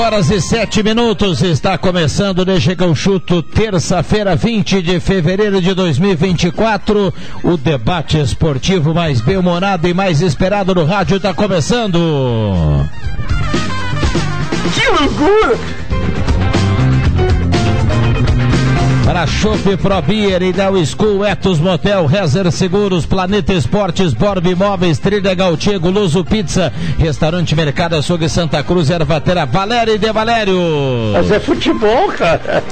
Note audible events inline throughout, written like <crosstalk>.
Horas e sete minutos. Está começando Deixa que eu chuto, terça-feira, 20 de fevereiro de 2024. O debate esportivo mais bem-humorado e mais esperado no rádio está começando. Que loucura! Para Chopp Pro Beer, Ideal School, Etos Motel, Rezer Seguros, Planeta Esportes, Borb Imóveis, Trilha Gautiego, Luso Pizza, Restaurante Mercado Açougue Santa Cruz, Ervatera, Valério e De Valério. Mas é futebol, cara.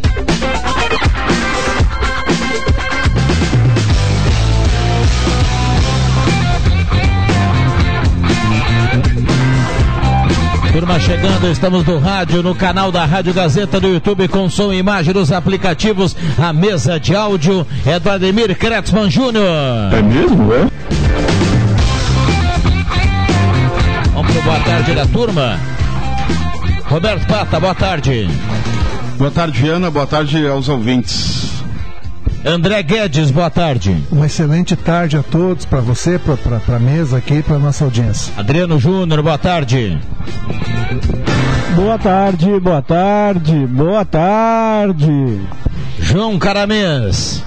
<laughs> Turma chegando, estamos no rádio, no canal da Rádio Gazeta do YouTube com som e imagem nos aplicativos. A mesa de áudio é do Ademir Kretzmann Júnior. É mesmo, é? Vamos pro boa tarde da turma. Roberto Pata, boa tarde. Boa tarde, Ana. Boa tarde aos ouvintes. André Guedes, boa tarde. Uma excelente tarde a todos, para você, para a mesa aqui, para nossa audiência. Adriano Júnior, boa tarde. Boa tarde, boa tarde, boa tarde. João Caramês.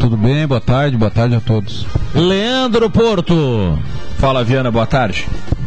Tudo bem, boa tarde, boa tarde a todos. Leandro Porto. Fala, Viana, boa tarde.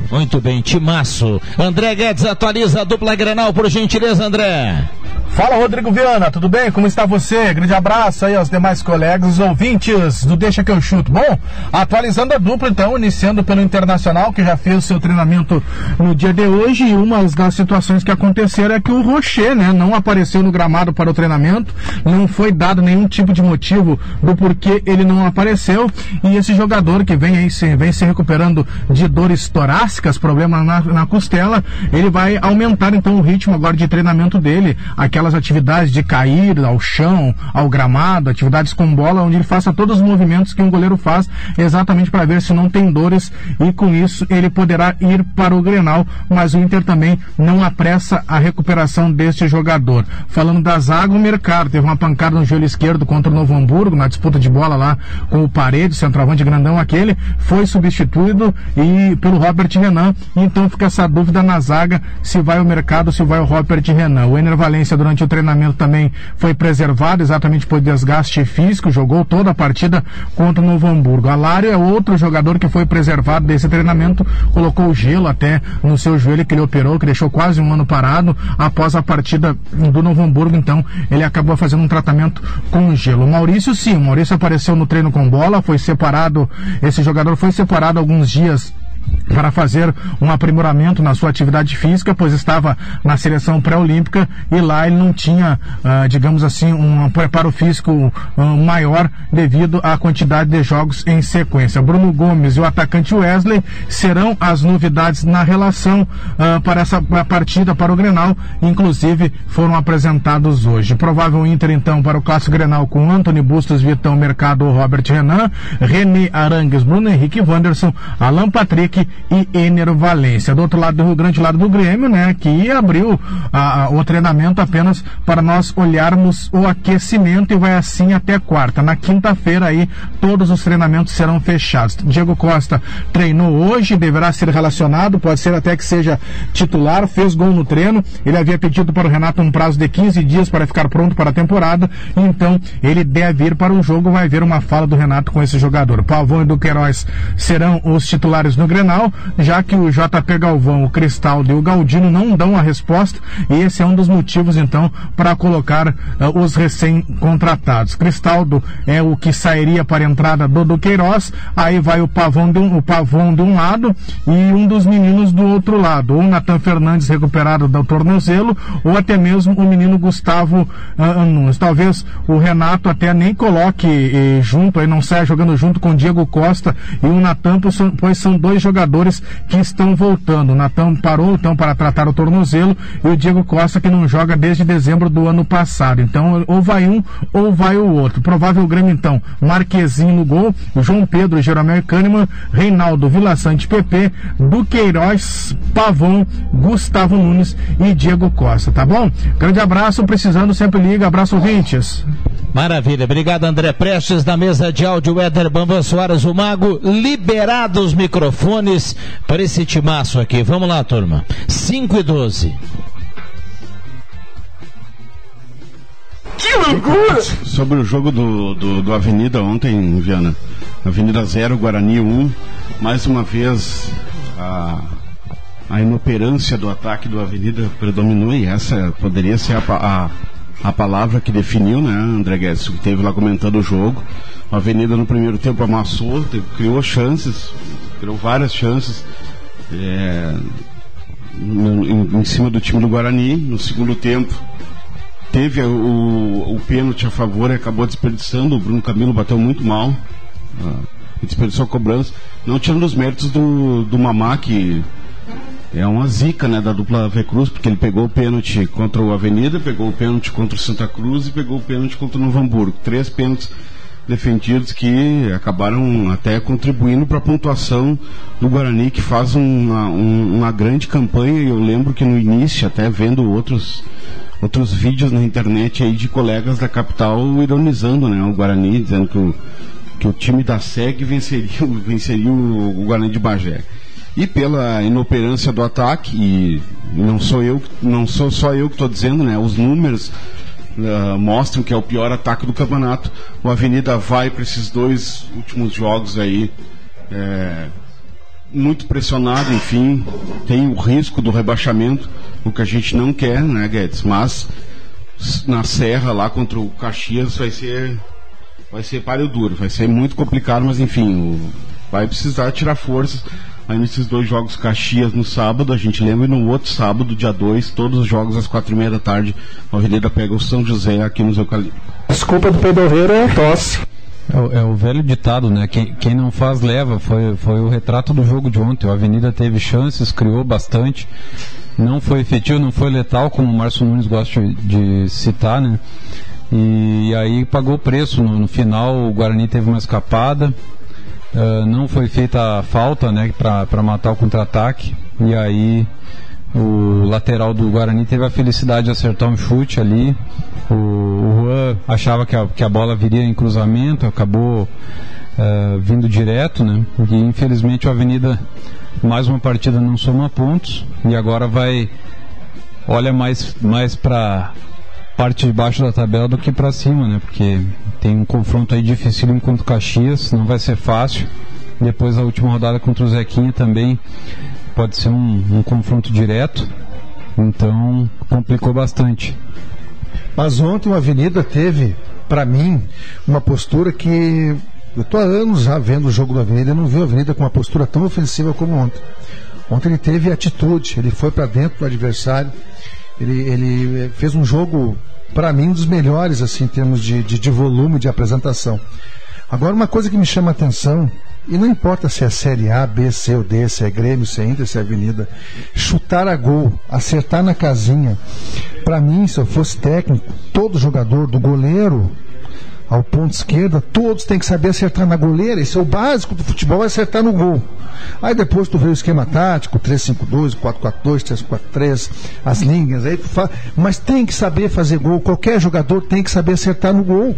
Muito bem, Timaço. André Guedes atualiza a dupla Grenal, por gentileza, André. Fala Rodrigo Viana, tudo bem? Como está você? Grande abraço aí aos demais colegas, ouvintes do Deixa que eu chuto. Bom, atualizando a dupla então, iniciando pelo Internacional, que já fez o seu treinamento no dia de hoje, e uma das situações que aconteceram é que o Rocher, né, não apareceu no gramado para o treinamento, não foi dado nenhum tipo de motivo do porquê ele não apareceu, e esse jogador que vem aí se, vem se recuperando de dores torácicas, problema na, na costela, ele vai aumentar então o ritmo agora de treinamento dele, aquela aquelas atividades de cair ao chão, ao gramado, atividades com bola, onde ele faça todos os movimentos que um goleiro faz, exatamente para ver se não tem dores e com isso ele poderá ir para o Grenal, mas o Inter também não apressa a recuperação deste jogador. Falando da zaga, o Mercado teve uma pancada no joelho esquerdo contra o Novo Hamburgo, na disputa de bola lá com o Parede, centroavante grandão aquele, foi substituído e pelo Robert Renan, então fica essa dúvida na zaga se vai o Mercado, se vai o Robert Renan. O Ener Valência durante durante o treinamento também foi preservado, exatamente por desgaste físico, jogou toda a partida contra o Novo Hamburgo. Alário é outro jogador que foi preservado desse treinamento, colocou gelo até no seu joelho que ele operou, que deixou quase um ano parado após a partida do Novo Hamburgo, então ele acabou fazendo um tratamento com gelo. Maurício sim, o Maurício apareceu no treino com bola, foi separado, esse jogador foi separado alguns dias para fazer um aprimoramento na sua atividade física, pois estava na seleção pré-olímpica e lá ele não tinha, uh, digamos assim, um preparo físico uh, maior devido à quantidade de jogos em sequência. Bruno Gomes e o atacante Wesley serão as novidades na relação uh, para essa partida para o Grenal, inclusive foram apresentados hoje. Provável Inter então para o clássico Grenal com Anthony Bustos, Vitão Mercado, Robert Renan, René Arangues, Bruno Henrique Wanderson, Alan Patrick e Ener Valência. Do outro lado do Rio Grande, lado do Grêmio, né, que abriu a, a, o treinamento apenas para nós olharmos o aquecimento e vai assim até quarta. Na quinta-feira aí, todos os treinamentos serão fechados. Diego Costa treinou hoje, deverá ser relacionado, pode ser até que seja titular, fez gol no treino. Ele havia pedido para o Renato um prazo de 15 dias para ficar pronto para a temporada, então ele deve ir para o jogo, vai ver uma fala do Renato com esse jogador. Pavão e Duqueiroz serão os titulares no Grêmio Grenal, já que o JP Galvão, o Cristaldo e o Galdino não dão a resposta, e esse é um dos motivos, então, para colocar uh, os recém-contratados. Cristaldo é o que sairia para a entrada do, do Queiroz, aí vai o Pavão, de um, o Pavão de um lado e um dos meninos do outro lado, ou Natan Fernandes recuperado do tornozelo, ou até mesmo o menino Gustavo uh, Nunes. Talvez o Renato até nem coloque eh, junto, aí não saia jogando junto com o Diego Costa e o Natan, pois são dois jogadores que estão voltando. O Natan parou então para tratar o tornozelo e o Diego Costa que não joga desde dezembro do ano passado. Então, ou vai um ou vai o outro. Provável Grêmio então, Marquezinho no gol, João Pedro, Jeromel Kahneman, Reinaldo, Vila Sante PP, Duqueiroz, Pavon, Gustavo Nunes e Diego Costa, tá bom? Grande abraço, precisando sempre liga, abraço ouvintes. Maravilha, obrigado André Prestes, na mesa de áudio Éder Bambam Soares, o Mago, liberados os microfones para esse timaço aqui. Vamos lá, turma. 5 e 12. Que loucura! Sobre o jogo do, do, do Avenida ontem, Viana. Avenida 0, Guarani 1. Um, mais uma vez a, a inoperância do ataque do Avenida predominou e essa poderia ser a, a a palavra que definiu, né, André Guedes, que teve lá comentando o jogo. A Avenida no primeiro tempo amassou, criou chances, criou várias chances é, no, em, em, cima do time do Guarani. No segundo tempo teve o, o pênalti a favor e acabou desperdiçando. O Bruno Camilo bateu muito mal. Uh, desperdiçou a cobrança. Não tirando os méritos do, do Mamá, que é uma zica né, da dupla V Cruz, porque ele pegou o pênalti contra o Avenida, pegou o pênalti contra o Santa Cruz e pegou o pênalti contra o Novo Hamburgo. Três pênaltis defendidos que acabaram até contribuindo para a pontuação do Guarani, que faz uma, uma grande campanha. E eu lembro que no início, até vendo outros, outros vídeos na internet aí de colegas da capital ironizando né, o Guarani, dizendo que o, que o time da SEG venceria, venceria o, o Guarani de Bagé e pela inoperância do ataque, e não sou eu, não sou só eu que estou dizendo, né? Os números uh, mostram que é o pior ataque do campeonato. O Avenida vai para esses dois últimos jogos aí. É, muito pressionado, enfim, tem o risco do rebaixamento, o que a gente não quer, né, Guedes? Mas na Serra, lá contra o Caxias, vai ser vai ser páreo duro, vai ser muito complicado, mas enfim, o, vai precisar tirar forças. Aí nesses dois jogos Caxias no sábado, a gente lembra, e no outro sábado, dia 2, todos os jogos às quatro e meia da tarde, a Avenida pega o São José aqui nos Eucalipto. Desculpa do pedorreiro é tosse. É o, é o, velho ditado, né? Quem, quem, não faz leva. Foi, foi o retrato do jogo de ontem. A Avenida teve chances, criou bastante. Não foi efetivo, não foi letal, como o Márcio Nunes gosta de citar, né? E, e aí pagou o preço. No, no final, o Guarani teve uma escapada. Uh, não foi feita a falta né, para matar o contra-ataque. E aí o lateral do Guarani teve a felicidade de acertar um chute ali. O, o Juan achava que a, que a bola viria em cruzamento, acabou uh, vindo direto, né? E infelizmente o Avenida mais uma partida não soma pontos e agora vai olha mais mais para parte de baixo da tabela do que para cima, né? Porque tem um confronto aí difícil contra o Caxias, não vai ser fácil. Depois a última rodada contra o Zequinha também pode ser um, um confronto direto. Então complicou bastante. Mas ontem o Avenida teve, para mim, uma postura que eu estou há anos já vendo o jogo do Avenida, eu não vi o Avenida com uma postura tão ofensiva como ontem. Ontem ele teve atitude, ele foi para dentro do adversário, ele, ele fez um jogo para mim, um dos melhores, assim, em termos de, de, de volume de apresentação. Agora, uma coisa que me chama a atenção, e não importa se é Série A, B, C ou D, se é Grêmio, se é Inter, se é Avenida, chutar a gol, acertar na casinha. Para mim, se eu fosse técnico, todo jogador, do goleiro ao ponto esquerda, todos têm que saber acertar na goleira. Esse é o básico do futebol, é acertar no gol. Aí depois tu vê o esquema tático, 3-5-2, 4-4-2, 3-4-3, as linhas, aí fala, mas tem que saber fazer gol, qualquer jogador tem que saber acertar no gol.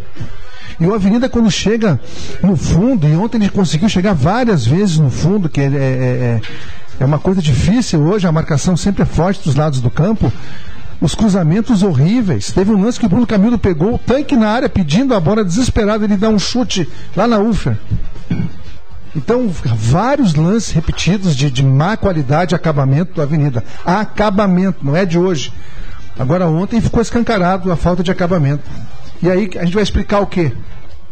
E o Avenida, quando chega no fundo, e ontem ele conseguiu chegar várias vezes no fundo, que é, é, é, é uma coisa difícil hoje, a marcação sempre é forte dos lados do campo os cruzamentos horríveis. Teve um lance que o Bruno Camilo pegou o tanque na área pedindo a bola desesperado, ele dá um chute lá na Ufer. Então, vários lances repetidos de, de má qualidade de acabamento da Avenida. Acabamento, não é de hoje. Agora, ontem ficou escancarado a falta de acabamento. E aí a gente vai explicar o quê?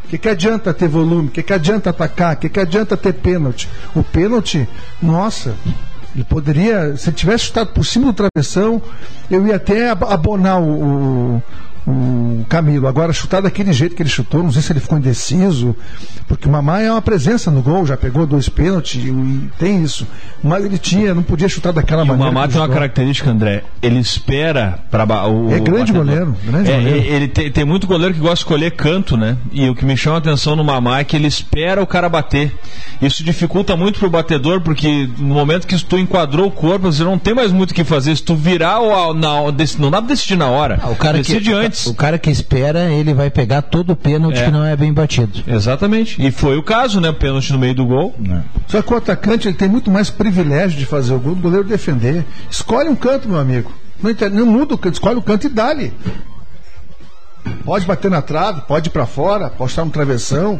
O que, que adianta ter volume? O que, que adianta atacar? O que, que adianta ter pênalti? O pênalti, nossa, ele poderia, se ele tivesse chutado por cima do travessão, eu ia até ab- abonar o, o, o Camilo. Agora, chutar daquele jeito que ele chutou, não sei se ele ficou indeciso, porque o Mamá é uma presença no gol, já pegou dois pênaltis e, tem isso. Mas ele tinha, não podia chutar daquela E o maneira. Mamá que tem uma característica, André. Ele espera para o É grande batedor. goleiro, grande É, goleiro. Ele tem, tem muito goleiro que gosta de escolher canto, né? E o que me chama a atenção no Mamá é que ele espera o cara bater. Isso dificulta muito pro batedor, porque no momento que tu enquadrou o corpo, você não tem mais muito o que fazer. Se tu virar o, na, não dá pra decidir na hora. Ah, o cara que, Decide antes. O cara que espera, ele vai pegar todo o pênalti É. que não é bem batido. Exatamente. E foi o caso, né? Pênalti no meio do gol. Só que o atacante ele tem muito mais privilégio de fazer o gol do goleiro defender. Escolhe um canto, meu amigo. Não, inter- não muda o canto, escolhe o canto e dá-lhe. Pode bater na trave, pode ir pra fora, pode estar no travessão.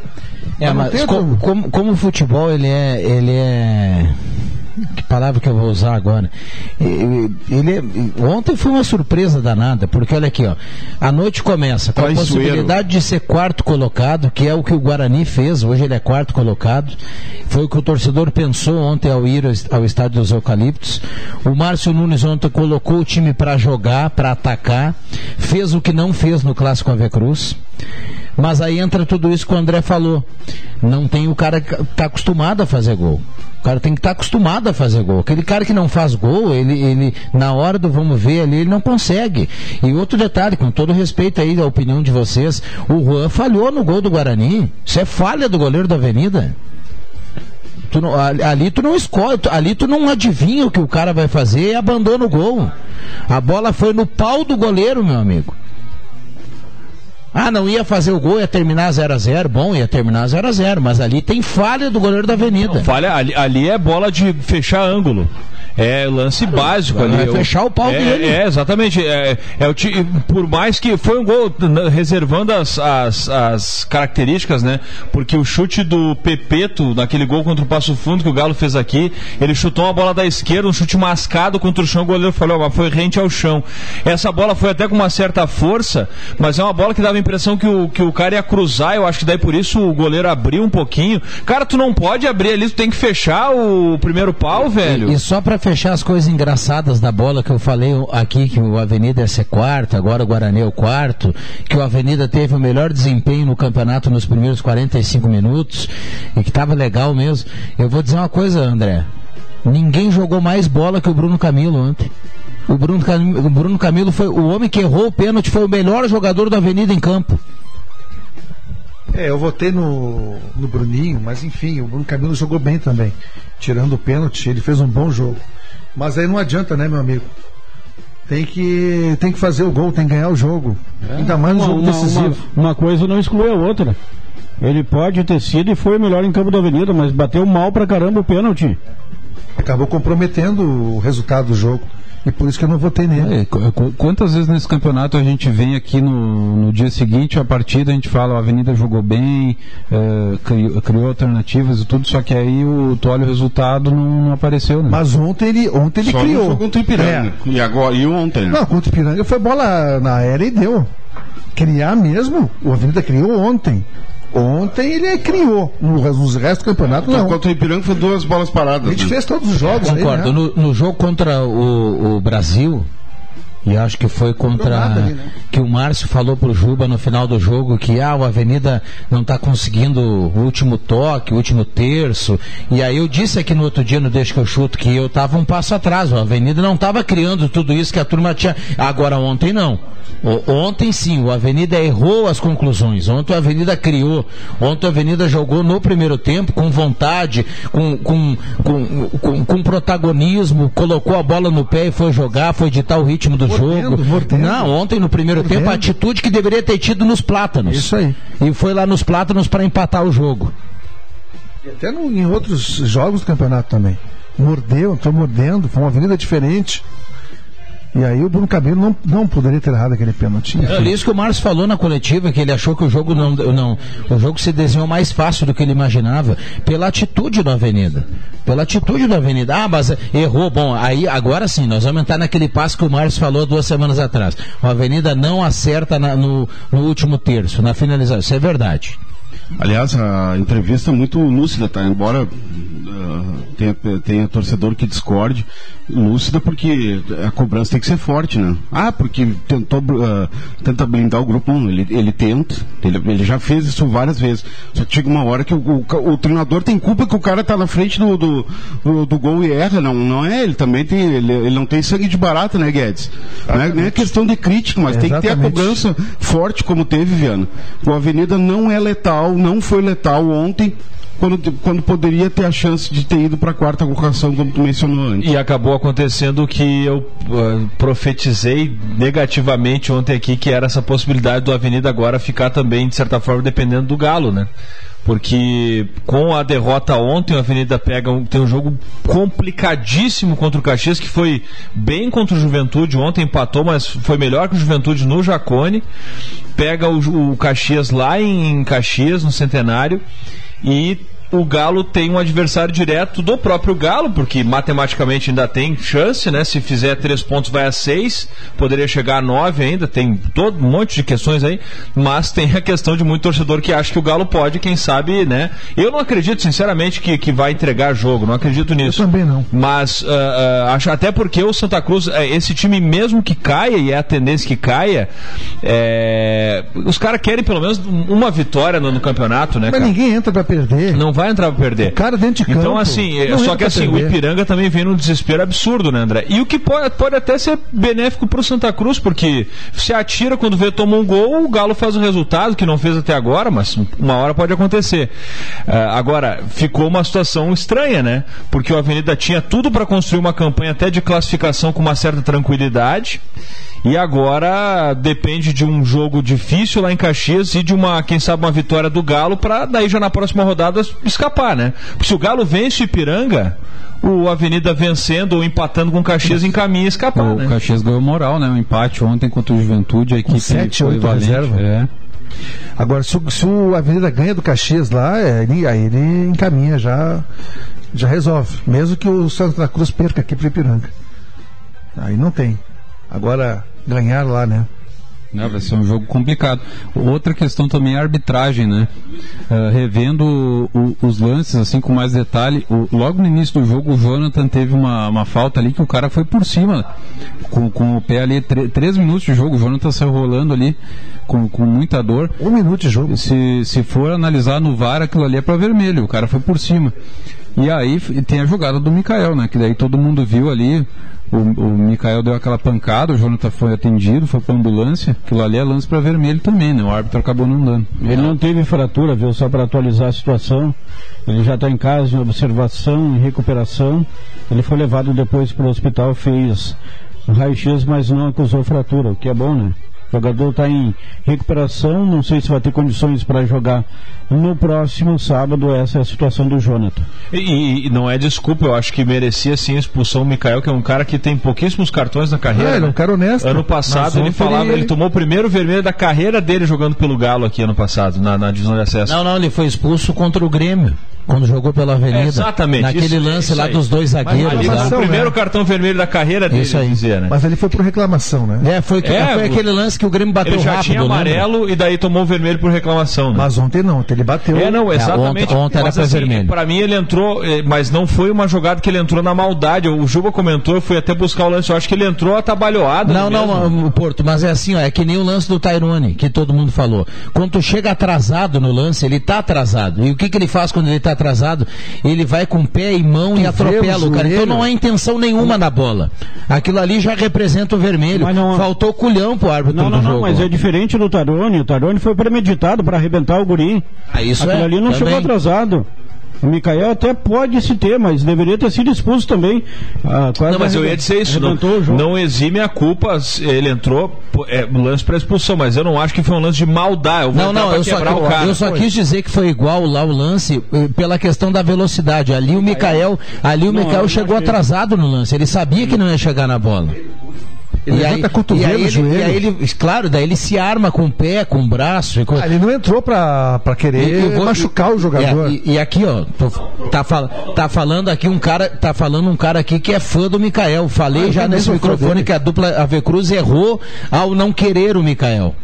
É, mas tem co- outro- como, como o futebol ele é, ele é. Que palavra que eu vou usar agora? Ele é- ontem foi uma surpresa danada, porque olha aqui, ó. A noite começa com a Traiçoeiro. possibilidade de ser quarto colocado, que é o que o Guarani fez, hoje ele é quarto colocado. Foi o que o torcedor pensou ontem ao ir ao est- ao estádio dos Eucaliptos. O Márcio Nunes ontem colocou o time para jogar, para atacar, fez o que não fez no Clássico Ave Cruz. Mas aí entra tudo isso que o André falou. Não tem o cara que tá acostumado a fazer gol. O cara tem que estar acostumado a fazer gol. Aquele cara que não faz gol, ele, ele na hora do vamos ver ali, ele não consegue. E outro detalhe, com todo respeito aí da opinião de vocês, o Juan falhou no gol do Guarani. Isso é falha do goleiro da Avenida. Tu não- ali, tu não escolhe, ali tu não adivinha o que o cara vai fazer e abandona o gol. A bola foi no pau do goleiro, meu amigo. Ah, não ia fazer o gol, ia terminar 0 a 0 Bom, ia terminar 0 a 0 mas ali tem falha do goleiro da Avenida. Falha, ali, ali é bola de fechar ângulo. É lance básico ali. vai O- fechar o pau é, dele. É, exatamente. É, é o ti- por mais que foi um gol n- reservando as, as, as características, né? Porque o chute do Pepeto, naquele gol contra o Passo Fundo que o Galo fez aqui, ele chutou uma bola da esquerda, um chute mascado contra o chão, o goleiro falou, mas foi rente ao chão. Essa bola foi até com uma certa força, mas é uma bola que dava a impressão que o, que o cara ia cruzar, eu acho que daí por isso o goleiro abriu um pouquinho. Cara, tu não pode abrir ali, tu tem que fechar o primeiro pau, velho. E só pra fechar as coisas engraçadas da bola que eu falei aqui, que o Avenida ia ser quarto, agora o Guarani é o quarto, que o Avenida teve o melhor desempenho no campeonato nos primeiros 45 minutos, e que tava legal mesmo. Eu vou dizer uma coisa, André. Ninguém jogou mais bola que o Bruno Camilo ontem. O Bruno, Cam- o Bruno Camilo foi o homem que errou o pênalti, foi o melhor jogador da Avenida em campo. É, eu votei no, no Bruninho, mas enfim, o Bruno Camilo jogou bem também. Tirando o pênalti, ele fez um bom jogo. Mas aí não adianta, né, meu amigo? Tem que, tem que fazer o gol, tem que ganhar o jogo. Ainda mais no Uma, jogo decisivo. uma- uma coisa não exclui a outra. Ele pode ter sido e foi o melhor em campo da Avenida, mas bateu mal pra caramba o pênalti. Acabou comprometendo o resultado do jogo. E por isso que eu não votei nele. É, qu- qu- quantas vezes nesse campeonato a gente vem aqui no, no dia seguinte, a partida, a gente fala, a Avenida jogou bem, eh, criou, criou alternativas e tudo, só que aí o, tu olha o resultado não, não apareceu, né? Mas ontem ele, ontem ele Só no criou. jogo contra o Ipiranga. É. E, agora, e ontem, né? Não, contra o Ipiranga foi bola na área e deu. Criar mesmo, o Avenida criou ontem. Ontem ele criou. No, nos restos do campeonato, não. Contra o Ipiranga foi duas bolas paradas. A gente né? fez todos os jogos aí, Concordo. né? No, no jogo contra o, o Brasil, e acho que foi contra. ali, né? Que o Márcio falou pro Juba no final do jogo que ah, o Avenida não está conseguindo o último toque, o último terço. E aí eu disse aqui no outro dia, no Deixa que eu chuto, que eu estava um passo atrás. A Avenida não estava criando tudo isso que a turma tinha. Agora ontem não. O- Ontem sim, o Avenida errou as conclusões. Ontem a Avenida criou. Ontem a Avenida jogou no primeiro tempo com vontade, com, com, com, com, com protagonismo, colocou a bola no pé e foi jogar, foi ditar o ritmo do jogo. mordendo. Não, ontem no primeiro Mordendo. tempo a atitude que deveria ter tido nos plátanos. Isso aí. E foi lá nos plátanos para empatar o jogo. E até no- em outros jogos do campeonato também. Mordeu, entrou mordendo, foi uma avenida diferente. E aí o Bruno Cabelo não, não poderia ter errado aquele pênalti. É isso que o Márcio falou na coletiva, que ele achou que o jogo não, não. O jogo se desenhou mais fácil do que ele imaginava, pela atitude da Avenida. Pela atitude da Avenida. Ah, mas errou. Bom, aí agora sim, nós vamos entrar naquele passo que o Márcio falou duas semanas atrás. A Avenida não acerta na- no, no último terço, na finalização. Isso é verdade. Aliás, a entrevista é muito lúcida, tá? Embora ah, tenha, tenha torcedor que discorde, lúcida porque a cobrança tem que ser forte, né? Ah, porque tentou ah, tenta blindar o grupo, não, ele, ele tenta, ele, ele já fez isso várias vezes. Só que chega uma hora que o, o- o treinador tem culpa que o cara tá na frente do, do, do- do gol e erra, não, não é? Ele também tem, ele, ele não tem sangue de barata, né, Guedes? Não é, não é questão de crítica, mas tem que ter a cobrança forte como teve, Viana. O Avenida não é letal, não foi letal ontem, quando, quando poderia ter a chance de ter ido para a quarta colocação, como tu mencionou antes. E acabou acontecendo que eu ah, profetizei negativamente ontem aqui, que era essa possibilidade do Avenida agora ficar também, de certa forma, dependendo do Galo, né? Porque com a derrota ontem, a Avenida pega um, tem um jogo complicadíssimo contra o Caxias, que foi bem contra o Juventude. Ontem empatou, mas foi melhor que o Juventude no Jacone. Pega o, o Caxias lá em, em Caxias, no Centenário. E o Galo tem um adversário direto do próprio Galo, porque matematicamente ainda tem chance, né? Se fizer três pontos vai a seis, poderia chegar a nove ainda, tem todo um monte de questões aí, mas tem a questão de muito torcedor que acha que o Galo pode, quem sabe, né? Eu não acredito, sinceramente, que, que vai entregar jogo, não acredito nisso. Eu também não. Mas ah, ah, acho até porque o Santa Cruz, eh, esse time mesmo que caia, e é a tendência que caia, eh, os caras querem pelo menos uma vitória no, no campeonato, né, Mas cara? ninguém entra pra perder. Não vai entrar pra perder. O cara dentro de campo. Então, assim, é, só que assim, o. Ipiranga também vem num desespero absurdo, né, André? E o que pode, pode até ser benéfico pro Santa Cruz, porque se atira quando vê toma um gol, o Galo faz o resultado, que não fez até agora, mas uma hora pode acontecer. Ah, agora, ficou uma situação estranha, né? Porque o Avenida tinha tudo para construir uma campanha até de classificação com uma certa tranquilidade. E agora depende de um jogo difícil lá em Caxias e de uma, quem sabe, uma vitória do Galo para daí já na próxima rodada escapar, né? Porque se o Galo vence o Ipiranga, o Avenida vencendo ou empatando com o Caxias encaminha a escapar, O né? Caxias ganhou moral, né? O empate ontem contra o Juventude, a equipe sete, foi oito valente. reserva. É. Agora, se, o- se o Avenida ganha do Caxias lá, é, ele- aí ele encaminha, já, já resolve. Mesmo que o Santa Cruz perca aqui pro Ipiranga. Aí não tem. Agora, ganhar lá, né? Né, vai ser um jogo complicado. Outra questão também é a arbitragem, né? Ah, revendo o- os lances, assim, com mais detalhe, o- logo no início do jogo, o Jonathan teve uma, uma falta ali que o cara foi por cima, com, com o pé ali, tre- três minutos de jogo, o Jonathan saiu rolando ali com, com muita dor. Um minuto de jogo. Se, se for analisar no VAR, aquilo ali é para vermelho, o cara foi por cima. E aí tem a jogada do Mikael, né? Que daí todo mundo viu ali. O, o Mikael deu aquela pancada, o Jonathan foi atendido, foi pra ambulância. Aquilo ali é lance para vermelho também, né? O árbitro acabou não dando. Ele não teve fratura, viu? Só para atualizar a situação. Ele já está em casa em observação, em recuperação. Ele foi levado depois para o hospital, fez raio-x, mas não acusou fratura, o que é bom, né? O jogador está em recuperação, não sei se vai ter condições para jogar no próximo sábado. Essa é a situação do Jonathan. E, e não é desculpa, eu acho que merecia sim a expulsão o Mikael, que é um cara que tem pouquíssimos cartões na carreira. É, ele é um né? cara honesto. Ano Mas passado ele falava, ele... ele- tomou o primeiro vermelho da carreira dele jogando pelo Galo aqui ano passado, na, na divisão de acesso. Não, não, ele foi expulso contra o Grêmio, quando jogou pela Avenida. É, exatamente, Naquele isso- lance isso lá aí. dos dois zagueiros. Ali lá. foi o primeiro né? cartão vermelho da carreira dele, Isso aí. dizer, né? Mas ali foi por reclamação, né? É, foi, É, foi aquele lance que o Grêmio bateu Ele já rápido. tinha lembra? amarelo e daí tomou o vermelho por reclamação, né? Mas ontem não, ontem ele bateu. É, não, exatamente. ontem- ontem era Mas, pra assim, vermelho. Pra mim ele entrou, eh, mas não foi uma jogada que ele entrou na maldade. O Juba comentou, eu fui até buscar o lance. Eu acho que ele entrou atabalhoado. Não, não, o Porto, mas é assim, ó, é que nem o lance do Tyrone, que todo mundo falou. Quando tu chega atrasado no lance, ele tá atrasado. E o que, que ele faz quando ele tá atrasado? Ele vai com pé e mão e atropela o cara. Então não há intenção nenhuma na bola. Aquilo ali já representa o vermelho. Mas não- Faltou culhão pro árbitro Não, não, do não, jogo. mas é diferente do Tarone. O Tarone foi premeditado para arrebentar o guri. Ah, isso Aquilo é, ali não também. chegou atrasado. O Mikael até pode se ter, mas deveria ter sido expulso também. Ah, Não, mas eu ia dizer isso. Não, não exime a culpa. Ele entrou, é, um lance para expulsão, mas eu não acho que foi um lance de maldade. Eu vou Não, não, eu só, quebrar o cara. eu só quis dizer que foi igual lá o lance eh, pela questão da velocidade. Ali o Mikael, ali o Não, Mikael chegou atrasado no lance. Ele sabia que não ia chegar na bola. Ele e aí, cotovelo, e aí ele, joelho. e aí ele, claro, daí ele se arma com o pé, com o braço. e com- Ah, ele não entrou pra, pra querer vou- machucar o jogador. E, e aqui, ó, tô- tá, fal- tá falando aqui um cara, tá falando um cara aqui que é fã do Mikael. Falei Ah, já nesse microfone que a dupla AV Cruz errou ao não querer o Mikael.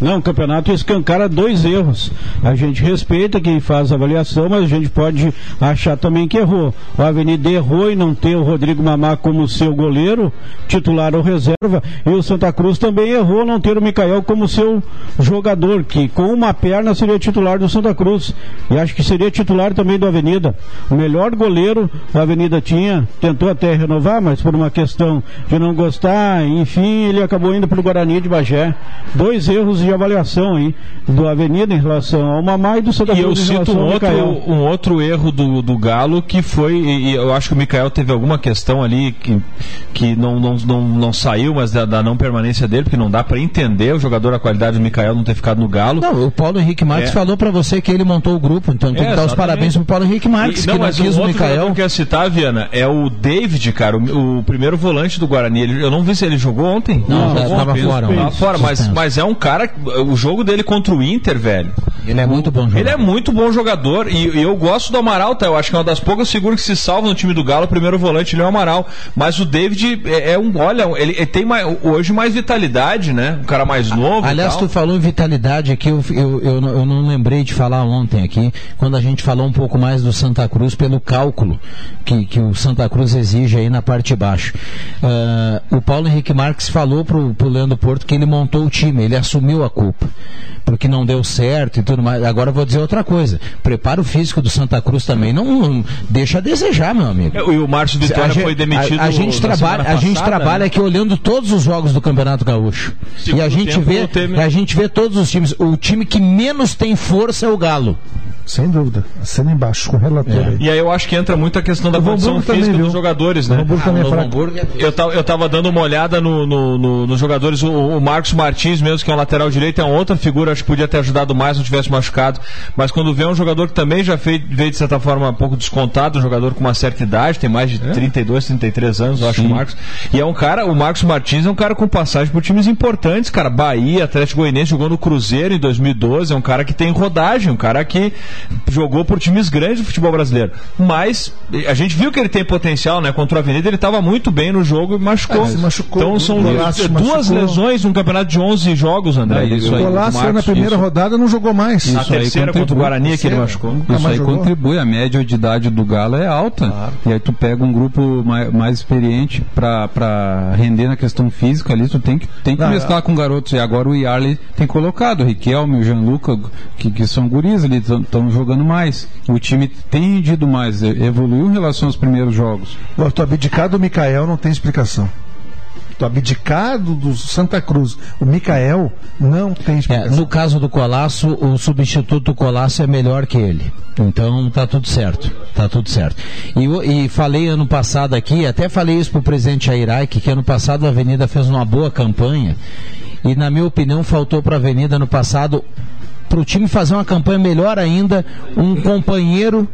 Não, o campeonato escancara dois erros. A gente respeita quem faz a avaliação, mas a gente pode achar também que errou. O Avenida errou em não ter o Rodrigo Mamá como seu goleiro, titular ou reserva, e o Santa Cruz também errou não ter o Mikael como seu jogador, que com uma perna seria titular do Santa Cruz. E acho que seria titular também do Avenida. O melhor goleiro o Avenida tinha, tentou até renovar, mas por uma questão de não gostar, enfim, ele acabou indo para o Guarani de Bagé. Dois erros de avaliação aí do Avenida em relação ao Mamá e do Santa E eu Cruz em cito um outro, um outro erro do, do Galo que foi, e e eu acho que o Mikael teve alguma questão ali que, que não, não, não, não saiu, mas da, da não permanência dele, porque não dá para entender o jogador, a qualidade do Mikael não ter ficado no Galo. Não, o Paulo Henrique Marques É. falou pra você que ele montou o grupo, então tem É, que dar os parabéns pro Paulo Henrique Marques, E- que não, não mas quis o o Mikael. que eu ia citar, Viana, é o David, cara, o, o primeiro volante do Guarani. Ele- eu não vi se ele jogou ontem. Não, já jogou tava ontem. fora, Tava ontem. fora, mas, mas é um cara. O jogo dele contra o Inter, velho. Ele é muito bom jogador. Ele é muito bom jogador e, e eu gosto do Amaral, tá? Eu acho que é uma das poucas figuras que se salvam no time do Galo. O primeiro volante ele é o Amaral. Mas o David é, é um. Olha, ele, ele tem mais- hoje mais vitalidade, né? Um cara mais novo. Aliás, tu falou em vitalidade aqui, eu, eu, eu, não- eu não lembrei de falar ontem aqui, quando a gente falou um pouco mais do Santa Cruz pelo cálculo que, que o Santa Cruz exige aí na parte de baixo. Ah, o Paulo Henrique Marques falou pro, pro Leandro Porto que ele montou o time, ele assumiu a culpa, porque não deu certo e tudo mais. Agora eu vou dizer outra coisa, preparo físico do Santa Cruz também não, não deixa a desejar, meu amigo. É, E o Márcio Vitória foi demitido. A, a gente trabalha, semana a gente passada, trabalha né? aqui olhando todos os jogos do Campeonato Gaúcho. Segundo e a gente tempo, vê, a gente vê todos os times. O time que menos tem força é o Galo. Sem dúvida. Assina embaixo com o relator aí. E aí eu acho que entra muito a questão da O condição Hamburgo também, física viu? dos jogadores, né? O Hamburgo também é. Eu tava, eu tava dando uma olhada no, no- no- nos jogadores, o, o Marcos Martins mesmo, que é um lateral direito, é uma outra figura, acho que podia ter ajudado mais se não tivesse machucado. Mas quando vê um jogador que também já fez, veio de certa forma um pouco descontado, um jogador com uma certa idade, tem mais de 32, 33 anos, eu acho o Marcos. E é um cara, o Marcos Martins é um cara com passagem por times importantes, cara. Bahia, Atlético Goianiense, jogou no Cruzeiro em 2012, é um cara que tem rodagem, um cara que jogou por times grandes do futebol brasileiro. Mas eh, a gente viu que ele tem potencial, né? Contra o Avenida, ele estava muito bem no jogo e machucou. É, machucou. Então são duas machucou. lesões num campeonato de 11 jogos, André. É, isso aí. O Marcos. Na primeira isso. rodada não jogou mais. Na Isso aí terceira contra o contribui. Guarani que ele machucou. Isso aí jogou. contribui, a média de idade do Galo é alta. E aí tu pega um grupo mais, mais experiente para render na questão física ali, tu tem que, tem que Não, mesclar com garotos. E agora o Yarley tem colocado, o Riquelme, o Gianluca, que, que são guris ali, estão jogando mais. O time tem rendido mais, evoluiu em relação aos primeiros jogos. Tu abdicar do Mikael não tem explicação. Tu abdicar do, Santa Cruz. O Mikael não tem É, no caso do Colasso, o substituto Colasso é melhor que ele. Então tá tudo certo. Tá tudo certo. E, e falei ano passado aqui, até falei isso pro presidente Airaik, que ano passado a Avenida fez uma boa campanha. E na minha opinião faltou para a Avenida no passado para o time fazer uma campanha melhor ainda, um companheiro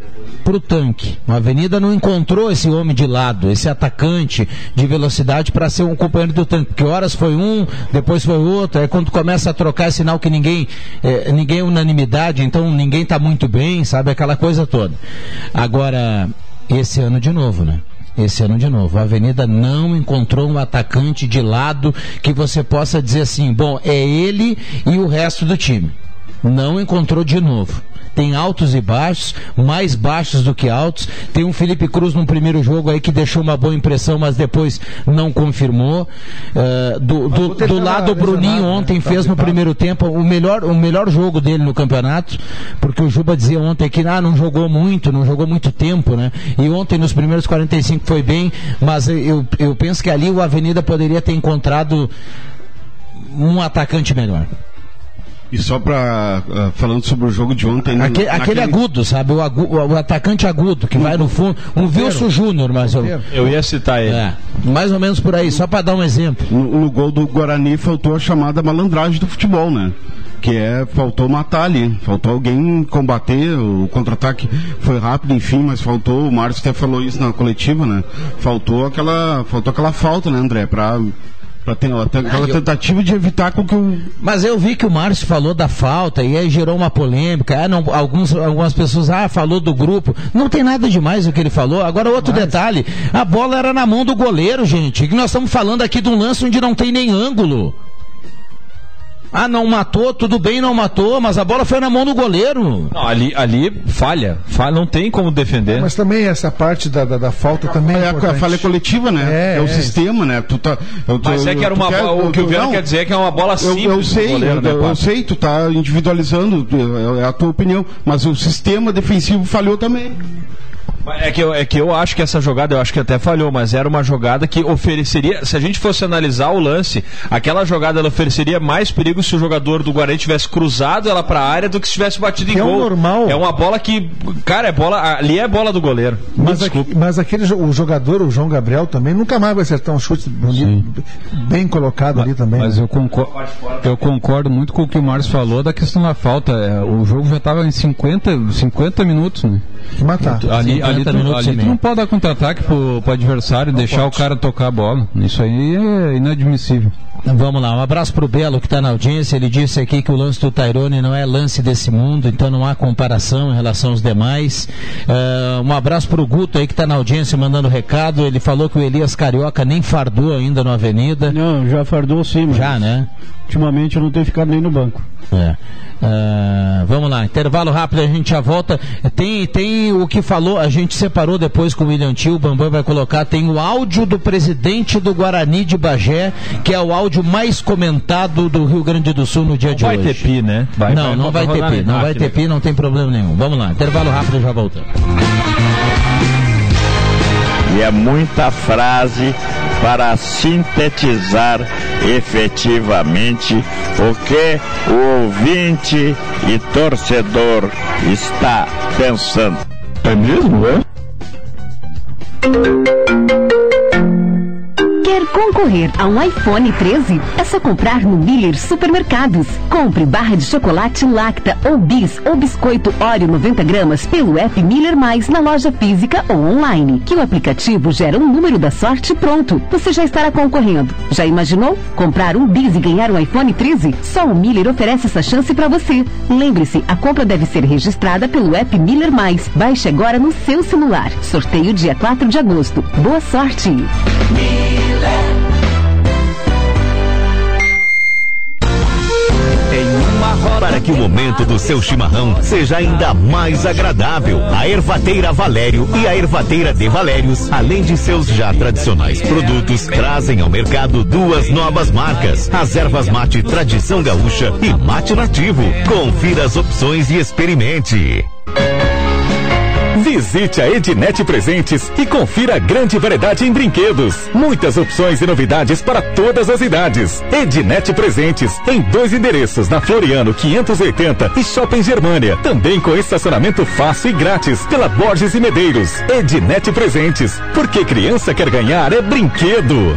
para o tanque. A Avenida não encontrou esse homem de lado, esse atacante de velocidade para ser um companheiro do tanque. Porque horas foi um, depois foi outro. Aí quando começa a trocar é sinal que ninguém, eh, ninguém é unanimidade, então ninguém está muito bem, sabe? Aquela coisa toda. Agora, esse ano de novo, né? Esse ano de novo, a Avenida não encontrou um atacante de lado que você possa dizer assim, bom, é ele e o resto do time. Não encontrou de novo. Tem altos e baixos, mais baixos do que altos. Tem um Felipe Cruz no primeiro jogo aí que deixou uma boa impressão, mas depois não confirmou. Eh, do do, do lado, o Bruninho né? ontem Tava fez no primeiro tempo o melhor, o melhor jogo dele no campeonato, porque o Juba dizia ontem que ah, não jogou muito, não jogou muito tempo, né? E ontem nos primeiros 45 foi bem, mas eu, eu penso que ali o Avenida poderia ter encontrado um atacante melhor. E só para falando sobre o jogo de ontem, no- Aque- aquele, naquele- agudo, sabe? O, agu- o atacante agudo, que vai no fundo. Um Wilson Júnior, mas eu, Eu ia citar ele. é, mais ou menos por aí, só para dar um exemplo. No, no gol do Guarani faltou a chamada malandragem do futebol, né? Que é, faltou matar ali, faltou alguém combater, o contra-ataque foi rápido, enfim, mas faltou, o Márcio até falou isso na coletiva, né? Faltou aquela, faltou aquela falta, né, André, ter, aquela tentativa de evitar com que o. Mas eu vi que o Márcio falou da falta e aí gerou uma polêmica. Ah, não, alguns, algumas pessoas, ah, falou do grupo. Não tem nada demais o que ele falou. Agora, outro Mas... detalhe: a bola era na mão do goleiro, gente. E nós estamos falando aqui de um lance onde não tem nem ângulo. Ah, não matou, tudo bem, não matou, mas a bola foi na mão do goleiro. Não, ali, ali falha, falha, não tem como defender. É, mas também essa parte da, da, da falta também é, é a falha coletiva, né? É, é o é. sistema, né? Tu tá, eu, mas é que era uma quer, o que o Viana quer dizer é que é uma bola simples. Eu, eu sei, goleiro, eu, né, eu sei, tu tá individualizando, é a tua opinião, mas o sistema defensivo falhou também. É que, eu, é que eu acho que essa jogada, eu acho que até falhou, mas era uma jogada que ofereceria, se a gente fosse analisar o lance, aquela jogada ela ofereceria mais perigo se o jogador do Guarani tivesse cruzado ela para a área do que se tivesse batido em é gol. normal. É uma bola que, cara, é bola, ali é bola do goleiro. Mas, aqui, mas aquele o jogador, o João Gabriel também nunca mais vai acertar um chute bonito, bem colocado mas, ali também. Mas né? eu concordo, eu concordo muito com o que o Márcio falou da questão da falta. É, o jogo já estava em 50, 50 minutos, né? Matar. Ali, ali, tu, ali tu não pode dar contra-ataque pro, pro adversário, e deixar pode. o cara tocar a bola. Isso aí é inadmissível. Vamos lá, um abraço pro Belo que está na audiência. Ele disse aqui que o lance do Tairone não é lance desse mundo, então não há comparação em relação aos demais. Uh, um abraço pro Guto aí que está na audiência mandando recado. Ele falou que o Elias Carioca nem fardou ainda na Avenida. Não, já fardou sim. Mas... Já, né? Ultimamente eu não tenho ficado nem no banco. É. Uh, vamos lá, intervalo rápido, a gente já volta. Tem, tem o que falou, a gente separou depois com o William Tio, o Bambam vai colocar. Tem o áudio do presidente do Guarani de Bagé, que é o áudio mais comentado do Rio Grande do Sul no dia não de vai hoje. Vai ter pi, né? Vai, não, vai, não vai, ter pi, não vai ter pi, não tem problema nenhum. Vamos lá, intervalo rápido, já voltamos. E é muita frase para sintetizar efetivamente o que o ouvinte e torcedor está pensando. É mesmo, é? Quer concorrer a um iPhone 13? É só comprar no Miller Supermercados. Compre barra de chocolate Lacta ou Bis ou biscoito Oreo 90 gramas pelo app Miller Mais na loja física ou online. Que o aplicativo gera um número da sorte pronto. Você já estará concorrendo. Já imaginou? Comprar um Bis e ganhar um iPhone 13? Só o Miller oferece essa chance para você. Lembre-se, a compra deve ser registrada pelo app Miller Mais. Baixe agora no seu celular. Sorteio dia 4 de agosto. Boa sorte! Miller. Para que o momento do seu chimarrão seja ainda mais agradável, a Ervateira Valério e a Ervateira de Valérios, além de seus já tradicionais produtos, trazem ao mercado duas novas marcas: as ervas mate Tradição Gaúcha e Mate Nativo. Confira as opções e experimente. Visite a Ednet Presentes e confira a grande variedade em brinquedos. Muitas opções e novidades para todas as idades. Ednet Presentes, em dois endereços, na Floriano 580 e Shopping Germania. Também com estacionamento fácil e grátis pela Borges e Medeiros. Ednet Presentes, porque criança quer ganhar é brinquedo.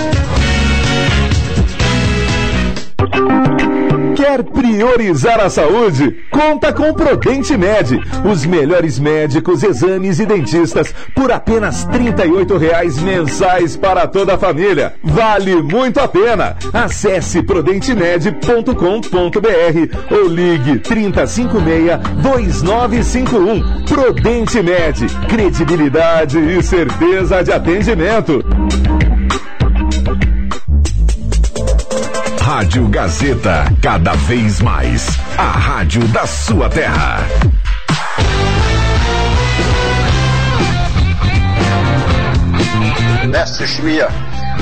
Quer priorizar a saúde? Conta com o Prodente Med. Os melhores médicos, exames e dentistas por apenas R$ reais mensais para toda a família. Vale muito a pena. Acesse prudentemed.com.br ou ligue 3056-2951. Prodente Med. Credibilidade e certeza de atendimento. Rádio Gazeta, cada vez mais. A rádio da sua terra. Mestre Chimia,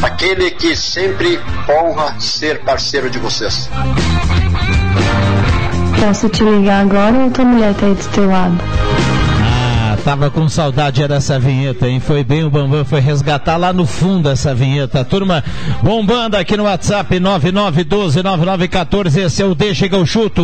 aquele que sempre honra ser parceiro de vocês. Posso te ligar agora ou tua mulher tá aí do teu lado? Tava com saudade dessa vinheta, hein? Foi bem o Bambam, foi resgatar lá no fundo essa vinheta. Turma, bombando aqui no WhatsApp 99129914, esse é o Deixa que eu chuto.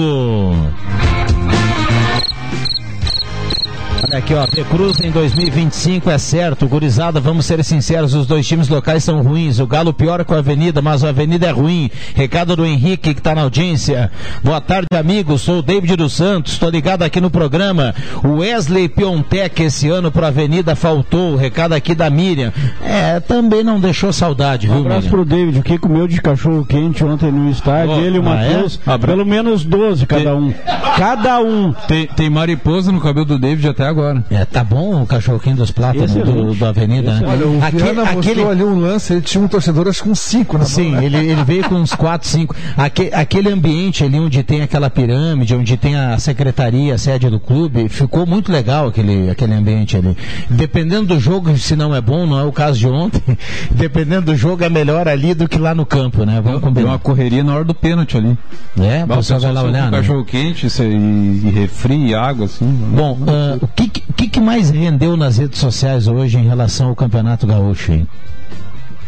Aqui, ó, P Cruz em 2025 é certo, gurizada, vamos ser sinceros, os dois times locais são ruins, o Galo pior com a Avenida, mas a Avenida é ruim. Recado do Henrique que está na audiência. Boa tarde, amigos, sou o David dos Santos, estou ligado aqui no programa. O Wesley Piontec esse ano para a Avenida faltou, recado aqui da Miriam. É, também não deixou saudade, Um viu, abraço Miriam? pro David, que comeu de cachorro quente ontem no estádio. Ó, Ele e o ah, é? Matheus, Abra- pelo menos 12 cada um. Cada um. Tem, tem mariposa no cabelo do David até agora. É, tá bom o cachorrinho dos plátanos do, Excelente. do Avenida, né? Olha, o Aquele- Viana mostrou aquele- ali um lance, ele tinha um torcedor acho que com cinco na Sim, mão, né? ele, ele veio com uns 4, 5. Aque, aquele ambiente ali onde tem aquela pirâmide, onde tem a secretaria, a sede do clube, ficou muito legal aquele, aquele ambiente ali. Dependendo do jogo, se não é bom, não é o caso de ontem, <laughs> dependendo do jogo é melhor ali do que lá no campo, né? Vamos Deu combinar. uma correria na hora do pênalti ali. É, o pessoal vai lá olhar, né? Cachorro quente isso aí, e, refri e água, assim. Bom, ah, o que, que- que mais rendeu nas redes sociais hoje em relação ao Campeonato Gaúcho, hein?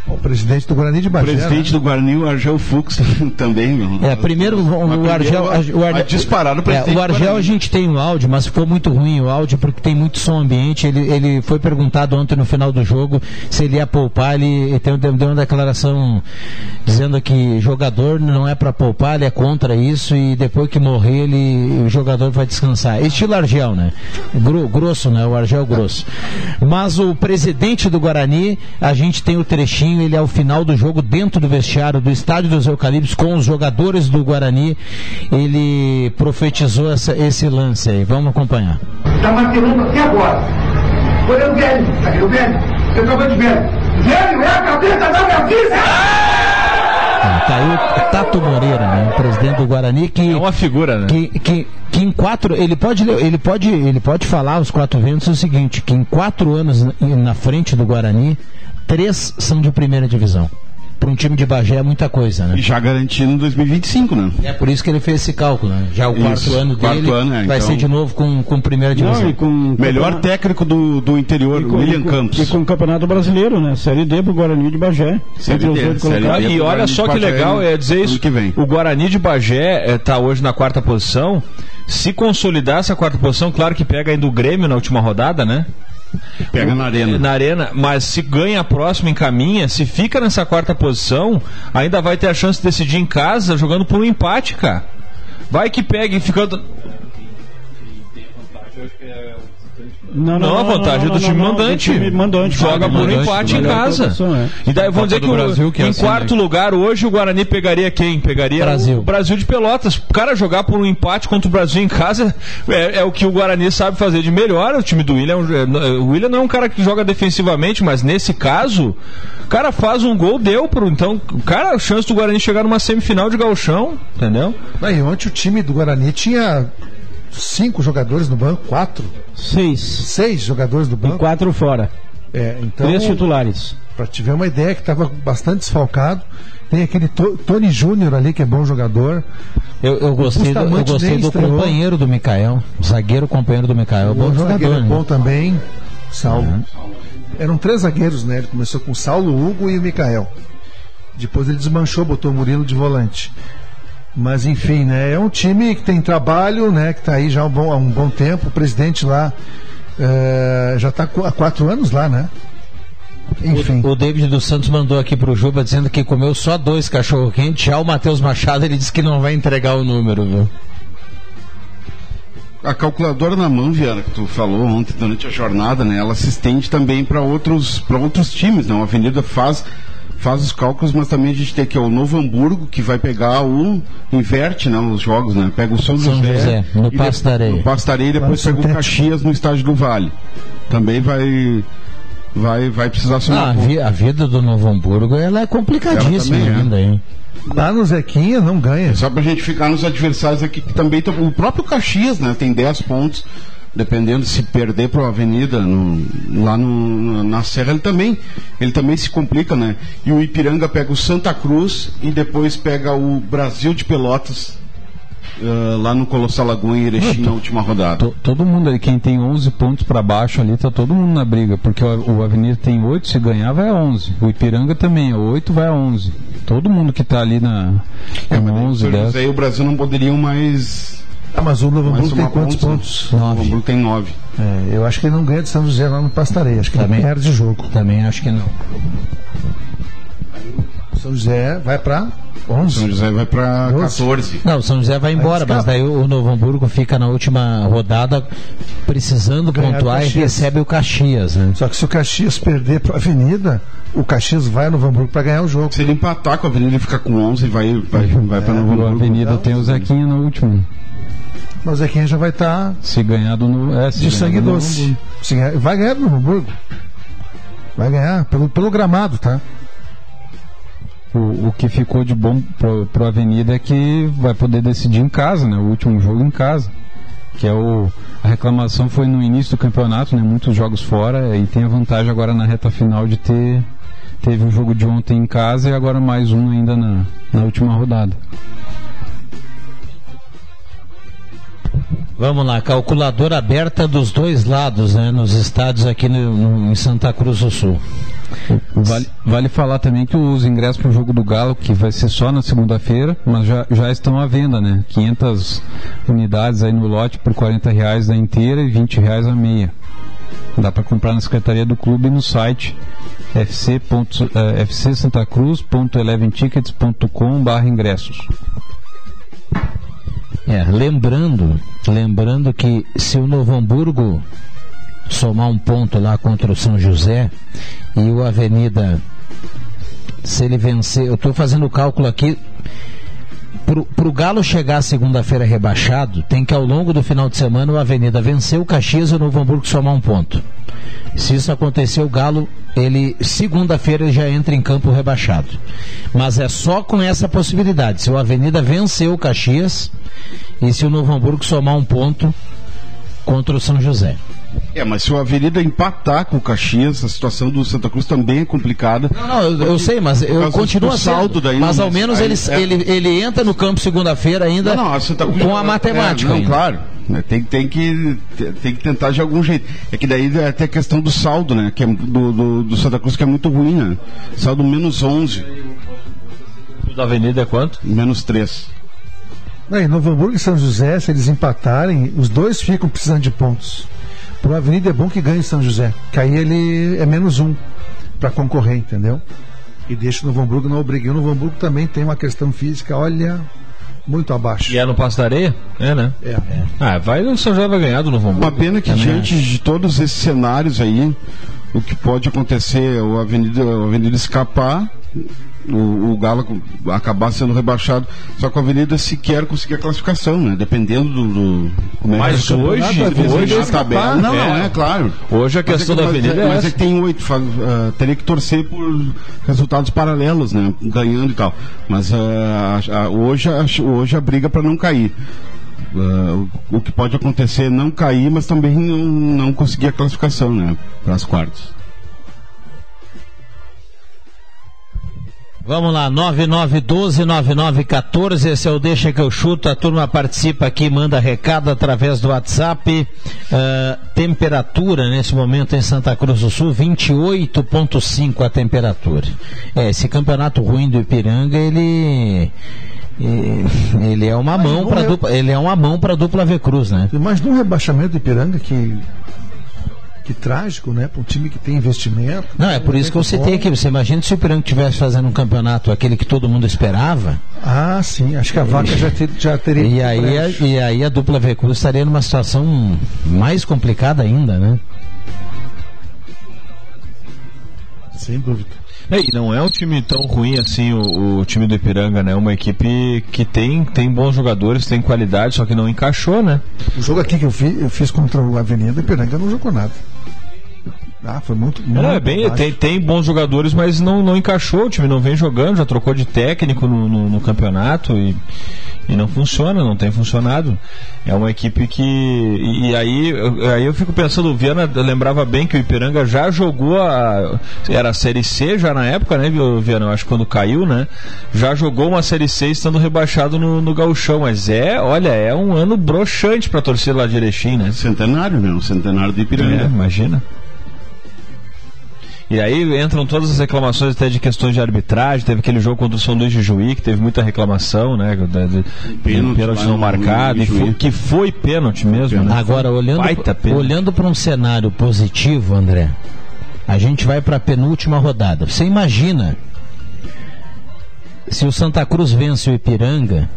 O presidente do Guarani de O Bagé. presidente né? do Guarani, o Argel Fux, <laughs> também. meu. É, primeiro o, o Argel. o Ar- vai disparar no é, o Argel a gente tem o áudio, mas ficou muito ruim o áudio porque tem muito som ambiente. Ele, ele foi perguntado ontem no final do jogo se ele ia poupar. Ele, ele deu, deu uma declaração dizendo que jogador não é para poupar, ele é contra isso e depois que morrer ele, o jogador vai descansar. Estilo Argel, né? Gro- grosso, né? O Argel grosso. Mas o presidente do Guarani, a gente tem o trechinho, ele é o final do jogo dentro do vestiário do Estádio dos Eucaliptos com os jogadores do Guarani. Ele profetizou essa- esse lance aí. Vamos acompanhar. Tá martelando até agora. Olha o velho, tá vendo o velho? Você acabou de velho. Velho é a cabeça da minha vida! Ah, Tá aí o Tato Moreira, né? O presidente do Guarani que É uma figura, né? que, que, que em quatro ele pode ele pode ele pode falar aos quatro ventos o seguinte que em quatro anos na frente do Guarani três são de primeira divisão para um time de Bagé é muita coisa né E já garantido em 2025, né? é por isso que ele fez esse cálculo né? já o quarto Isso, ano quarto dele ano, é, vai então- ser de novo com, com primeira divisão Não, e com Melhor técnico do, do interior, com- William e com- Campos. E com o Campeonato Brasileiro, né? Série D pro Guarani de Bagé. Série D, Série colocados. D. e olha só que legal, é dizer isso. que vem. O Guarani de Bagé está hoje na quarta posição. Se consolidar essa quarta posição, claro que pega ainda o Grêmio na última rodada, né? Pega na arena. Na arena, mas se ganha a próxima, encaminha, se fica nessa quarta posição, ainda vai ter a chance de decidir em casa jogando por um empate, cara. Vai que pega e ficando. Não, Não, a vantagem é do time mandante. do time mandante. Joga por empate em casa. é. E daí vamos dizer que, o- Brasil, que é em assim, quarto né? lugar hoje o Guarani pegaria quem? Pegaria Brasil. o Brasil de Pelotas. O cara jogar por um empate contra o Brasil em casa é, é o que o Guarani sabe fazer de melhor. O time do William, é, o William não é um cara que joga defensivamente, mas nesse caso, o cara faz um gol, deu pro. Então, cara, a chance do Guarani chegar numa semifinal de gauchão, entendeu? Aí, ontem o time do Guarani tinha cinco jogadores no banco, quatro, Seis. seis jogadores no E banco. quatro fora. É, então, Três titulares. para te ver uma ideia que estava bastante desfalcado. Tem aquele To- Tony Júnior ali, que é bom jogador. eu, eu gostei, do, eu gostei do estreou. companheiro do Mikael zagueiro companheiro do Mikael bom o zagueiro jogador é né? bom também, Saulo. Eram três zagueiros, né? Ele começou com o Saulo, o Hugo e o Mikael. Depois ele desmanchou, botou o Murilo de volante. Mas enfim, né? É um time que tem trabalho, né? Que está aí já há um bom, há um bom tempo. O presidente lá eh, já está há quatro anos lá, né? Enfim. O David dos Santos mandou aqui pro Juba dizendo que comeu só dois cachorro quentes. Já o Matheus Machado ele disse que não vai entregar o número, viu? A calculadora na mão, Viana, que tu falou ontem durante a jornada, né? Ela se estende também para outros, para outros times, né? A Avenida faz faz os cálculos, mas também a gente tem aqui ó, o Novo Hamburgo, que vai pegar o inverte, né, os jogos, né? Pega o São, São José, no e Passo da Areia. No Passo da Areia e depois no pega o. Caxias no estádio do Vale. Também vai vai vai precisar ser Ah, a, vi- a vida do Novo Hamburgo ela é complicadíssima Ela é. ainda, hein? Lá no Zequinha não ganha. Só pra gente ficar nos adversários aqui que também o próprio Caxias, né, tem 10 pontos. Dependendo se perder para a Avenida no- lá no- na Serra, ele também, ele também se complica, né? E o Ipiranga pega o Santa Cruz e depois pega o Brasil de Pelotas ah, lá no Colossal Lagoa em Erechim na última rodada. To- todo mundo aí, quem tem 11 pontos para baixo ali, tá todo mundo na briga, porque o, o Avenida tem 8, se ganhar vai a 11. O Ipiranga também, é 8 vai a 11. Todo mundo que tá ali na É, com 11, São 10. José e o Brasil não poderiam mais. Ah, mas o Hamburgo tem quantos pontos? O Novo Hamburgo tem 9. É, eu acho que ele não ganha de São José lá no Pastareia. Acho que Também. ele perde jogo. Também acho que não. São José vai pra 11. São José vai para Doze. 14. Não, o São José vai embora, mas daí o o Novo Hamburgo fica na última rodada precisando Ganhar pontuar e recebe o Caxias, né? Só que se o Caxias perder pra Avenida, o Caxias vai no Hamburgo pra ganhar o jogo. Se ele empatar com a Avenida, ele fica com 11 e vai, vai, vai para Novo O Hamburgo. Avenida tem o Zequinha no último. Mas o Zequinha já vai estar Se ganhar do no, é, de sangue do Novo doce. Se ganhar- vai ganhar do Novo Hamburgo. Vai ganhar pelo, pelo gramado, tá? O, o que ficou de bom pro, pro Avenida é que vai poder decidir em casa, né? O último jogo em casa. Que é o. A reclamação foi no início do campeonato, né? Muitos jogos fora, e tem a vantagem agora na reta final de ter. Teve o jogo de ontem em casa e agora mais um ainda na, na última rodada. Vamos lá, calculadora aberta dos dois lados, né? Nos estádios aqui no, no- em Santa Cruz do Sul. Vale, vale falar também que os ingressos para o jogo do Galo, que vai ser só na segunda-feira, mas já, já estão à venda, né? 500 unidades aí no lote por 40 reais a inteira e 20 reais a meia. Dá para comprar na secretaria do clube e no site fc. ponto- eh, fcsantacruz.eleventickets.com.br ingressos. É, lembrando, lembrando que se o Novo Hamburgo somar um ponto lá contra o São José e o Avenida, se ele vencer, eu estou fazendo o cálculo aqui, para o Galo chegar segunda-feira rebaixado, tem que ao longo do final de semana o Avenida vencer o Caxias e o Novo Hamburgo somar um ponto. Se isso acontecer, o Galo, ele segunda-feira já entra em campo rebaixado. Mas é só com essa possibilidade. Se o Avenida vencer o Caxias e se o Novo Hamburgo somar um ponto contra o São José. É, mas se o Avenida empatar com o Caxias, a situação do Santa Cruz também é complicada. Não, não, eu, eu sei, mas eu continuo do assim. saldo daí, mas ao menos aí- ele, é. ele, ele entra no campo segunda-feira ainda Não, não, a Santa Cruz- com a matemática. É, não, ainda. claro. né, Tem, tem, que, tem que tentar de algum jeito. É que daí é até a questão do saldo, né? Que é do, do, do Santa Cruz que é muito ruim, né? Saldo menos 11, O da Avenida é quanto? menos 3. Aí, Novo Hamburgo e São José, se eles empatarem, os dois ficam precisando de pontos. Pro Avenida é bom que ganhe São José, que aí ele é menos um para concorrer, entendeu? E deixa o Novo Hamburgo na obriga. E o Novo Hamburgo também tem uma questão física, olha, muito abaixo. E é no Passo da Areia? É, né? É. Ah, vai, o São José vai ganhar do Novo Hamburgo. Uma pena que Também diante de todos esses cenários aí, o que pode acontecer é o Avenida, o Avenida escapar, o, o Galo acabar sendo rebaixado, só que a Avenida sequer conseguir a classificação, né? Dependendo do. do como é Mas é hoje- hoje a tabela. Não, não, é. é claro. Hoje a Mas questão é que- da mas Avenida é Mas é que tem oito, ah, teria que torcer por resultados paralelos, né? Ganhando e tal. Mas a- hoje, a- hoje a briga para não cair. O, o que pode acontecer é não cair, mas também não, não conseguir a classificação, né? Para as quartas. Vamos lá, 9912-9914, esse é o Deixa que eu chuto. A turma participa aqui, manda recado através do WhatsApp. Ah, temperatura nesse momento em Santa Cruz do Sul, 28,5 a temperatura. É, esse campeonato ruim do Ipiranga, ele. Ele é uma mão para é- dupla, ele é uma mão para dupla V Cruz, né? Imagina um rebaixamento do Ipiranga que. Que trágico, né? Para um time que tem investimento. Não, é por isso que eu citei aqui. Você imagina se o Ipiranga estivesse fazendo um campeonato, aquele que todo mundo esperava. Ah, sim. Acho que a vaca já, ter, já teria. E aí, a, e aí a dupla V Cruz estaria numa situação mais complicada ainda, né? Sem dúvida. É, e não é um time tão ruim assim, o, o time do Ipiranga, né? Uma equipe que tem, tem bons jogadores, tem qualidade, só que não encaixou, né? O jogo aqui que eu fiz, eu fiz contra o Avenida, o Ipiranga não jogou nada. Ah, foi muito, muito Não, é bem, tem, tem bons jogadores, mas não, não encaixou. O time não vem jogando, já trocou de técnico no, no- no campeonato e, e não funciona, não tem funcionado. É uma equipe que. E, e aí, eu- aí eu fico pensando, o Viana lembrava bem que o Ipiranga já jogou a. Era a Série C já na época, né, Viana? Eu acho que quando caiu, né? Já jogou uma Série C estando rebaixado no, no Gauchão. Mas é, olha, é um ano broxante pra torcida lá de Erechim, né? Centenário, né? O centenário de É, Ipiranga. imagina. E aí entram todas as reclamações até de questões de arbitragem. Teve aquele jogo contra o São Luís de Juí, que teve muita reclamação, né? De, Pênalti pênalti não marcado, e foi- que foi pênalti mesmo, né? Agora, olhando, olhando para um cenário positivo, André, a gente vai para a penúltima rodada. Você imagina se o Santa Cruz vence o Ipiranga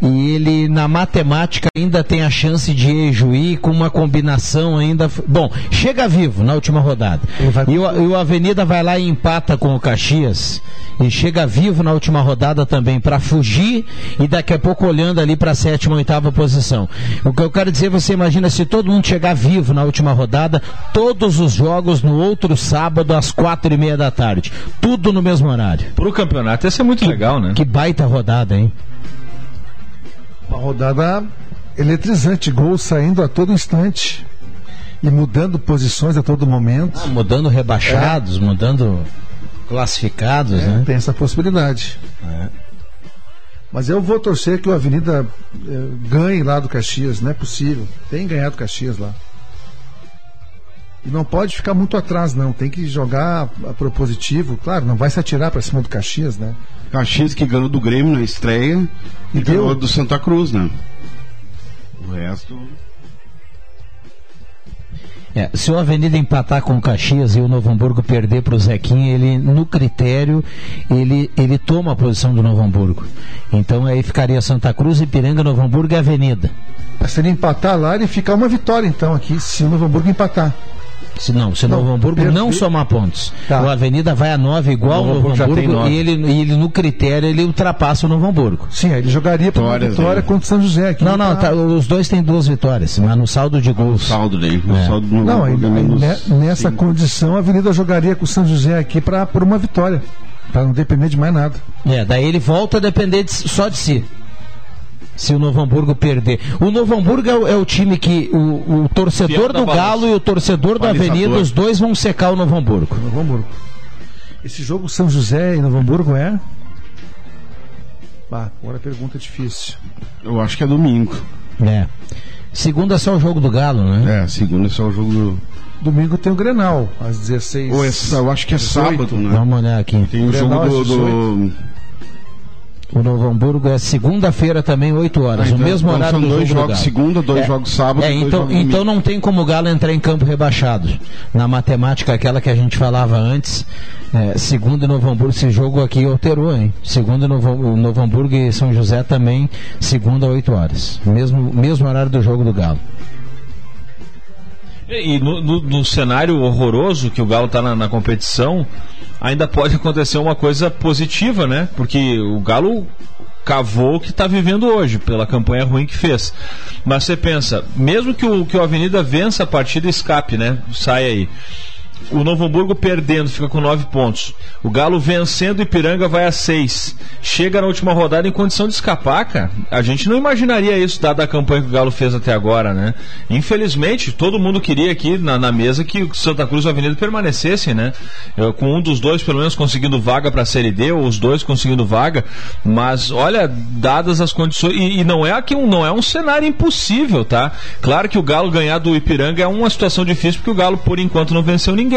e ele na matemática ainda tem a chance de ir Juí com uma combinação ainda. Bom, chega vivo na última rodada. E o, e o Avenida vai lá e empata com o Caxias e chega vivo na última rodada também para fugir e daqui a pouco olhando ali para a sétima, oitava posição. O que eu quero dizer, você imagina se todo mundo chegar vivo na última rodada, todos os jogos no outro sábado às quatro e meia da tarde, tudo no mesmo horário. Pro campeonato ia ser muito legal, né? Que baita rodada, hein? Uma rodada eletrizante, gols saindo a todo instante e mudando posições a todo momento. Ah, mudando rebaixados, mudando classificados, É, né? Tem essa possibilidade. Mas eu vou torcer que o Avenida eh, ganhe lá do Caxias, não é possível. Tem ganhado Caxias lá. E não pode ficar muito atrás, não. Tem que jogar a propositivo. Claro, não vai se atirar para cima do Caxias, né? Caxias que ganhou do Grêmio na estreia e, E deu- ganhou do Santa Cruz, né? O resto. É, se o Avenida empatar com o Caxias e o Novo Hamburgo perder para o Zequinha, ele, no critério, ele, ele toma a posição do Novo Hamburgo. Então aí ficaria Santa Cruz, Ipiranga, Novo Hamburgo e Avenida. Mas se ele empatar lá, ele fica uma vitória, então, aqui, se o Novo Hamburgo empatar. Se não, se o Novo Hamburgo perder- não somar pontos. Tá. O Avenida vai a 9 igual O Novo Novo Hamburgo e ele, e ele, no critério, ele ultrapassa o Novo Hamburgo. Sim, ele jogaria para vitória né? contra o São José aqui. Não, não, tá, os dois têm duas vitórias, mas no saldo de gols. Saldo. O É. saldo do Não, aí, é ne- nessa cinco. condição a Avenida jogaria com o São José aqui para por uma vitória. Para não depender de mais nada. É, daí ele volta a depender de- só de si. Se o Novo Hamburgo perder. O Novo Hamburgo é o, é o time que o, o torcedor da do. Galo e o torcedor do Balizador. Avenida, os dois vão secar o Novo Hamburgo. Novo Hamburgo. Esse jogo São José e Novo Hamburgo é? Ah, agora a pergunta é difícil. Eu acho que é domingo. É. Segunda é só o jogo do Galo, né? É, segunda é só o jogo do. Domingo tem o Grenal, às 16. Ou é, eu acho que é 18. sábado, né? Vamos olhar aqui. Tem o Grenal jogo do. do... O Novo Hamburgo é segunda-feira também, 8 horas. Ah, o então- mesmo então horário são do dois jogo do jogos Galo. segunda, dois É. jogos sábado, É, dois então, jogos então não tem como o Galo entrar em campo rebaixado. Na matemática, aquela que a gente falava antes, é, segundo e Novo Hamburgo, esse jogo aqui alterou, hein? Segundo e Novo, Novo Hamburgo e São José também, segunda, 8 horas. Mesmo, mesmo horário do jogo do Galo. E e no, no- no cenário horroroso que o Galo está na, na competição, ainda pode acontecer uma coisa positiva, né? Porque o Galo cavou o que está vivendo hoje, pela campanha ruim que fez. Mas você pensa, mesmo que o, que o Avenida vença a partida escape, né? Sai aí. O Novo Hamburgo perdendo, fica com nove pontos. O Galo vencendo o Ipiranga vai a seis. Chega na última rodada em condição de escapar, cara. A gente não imaginaria isso, dada a campanha que o Galo fez até agora, né? Infelizmente, todo mundo queria aqui na, na mesa que o Santa Cruz e o Avenida permanecessem, né? Com um dos dois, pelo menos, conseguindo vaga para a Série D, ou os dois conseguindo vaga. Mas, olha, dadas as condições. E, e não é aqui não é um cenário impossível, tá? Claro que o Galo ganhar do Ipiranga é uma situação difícil, porque o Galo, por enquanto, não venceu ninguém.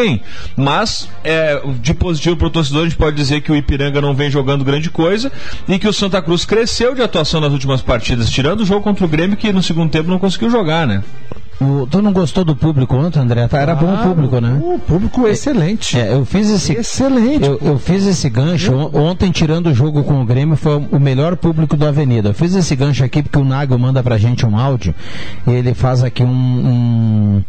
Mas, é, de positivo para o torcedor, a gente pode dizer que o Ipiranga não vem jogando grande coisa e que o Santa Cruz cresceu de atuação nas últimas partidas, tirando o jogo contra o Grêmio, que no segundo tempo não conseguiu jogar, né? O- tu não gostou do público ontem, André? Tá, Era bom o público, né? O público é excelente. É, eu fiz esse. Excelente. Eu, eu fiz esse gancho. On- Ontem, tirando o jogo com o Grêmio, foi o melhor público da Avenida. Eu fiz esse gancho aqui porque o Nago manda pra gente um áudio. E ele faz aqui um,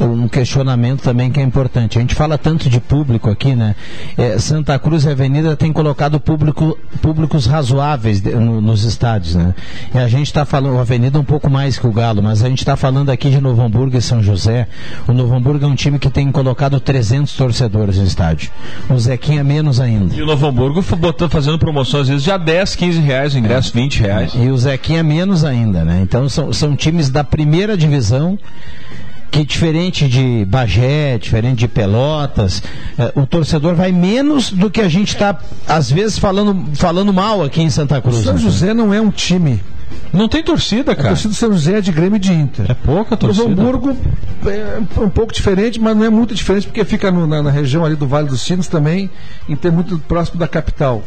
um, um questionamento também que é importante. A gente fala tanto de público aqui, né? É, Santa Cruz e Avenida tem colocado público, públicos razoáveis de- no- nos estádios, né? E a gente está falando, a Avenida um pouco mais que o Galo, mas a gente está falando aqui de Novo Hamburgo e São José. O Novo Hamburgo é um time que tem colocado 300 torcedores no estádio. O Zequinha menos ainda. E o Novo Hamburgo foi botando, fazendo promoções às vezes já 10, 15 reais o ingresso, 20 reais. E o Zequinha menos ainda, né? Então são, são times da primeira divisão que diferente de Bagé, diferente de Pelotas, eh, o torcedor vai menos do que a gente está, às vezes, falando, falando mal aqui em Santa O Cruz. São né? José não é um time. Não tem torcida, A cara. torcida do São José é de Grêmio e de Inter. É pouca O torcida. Novo Hamburgo é um pouco diferente, mas não é muito diferente porque fica no- na, na região ali do Vale dos Sinos também, e tem muito próximo da capital.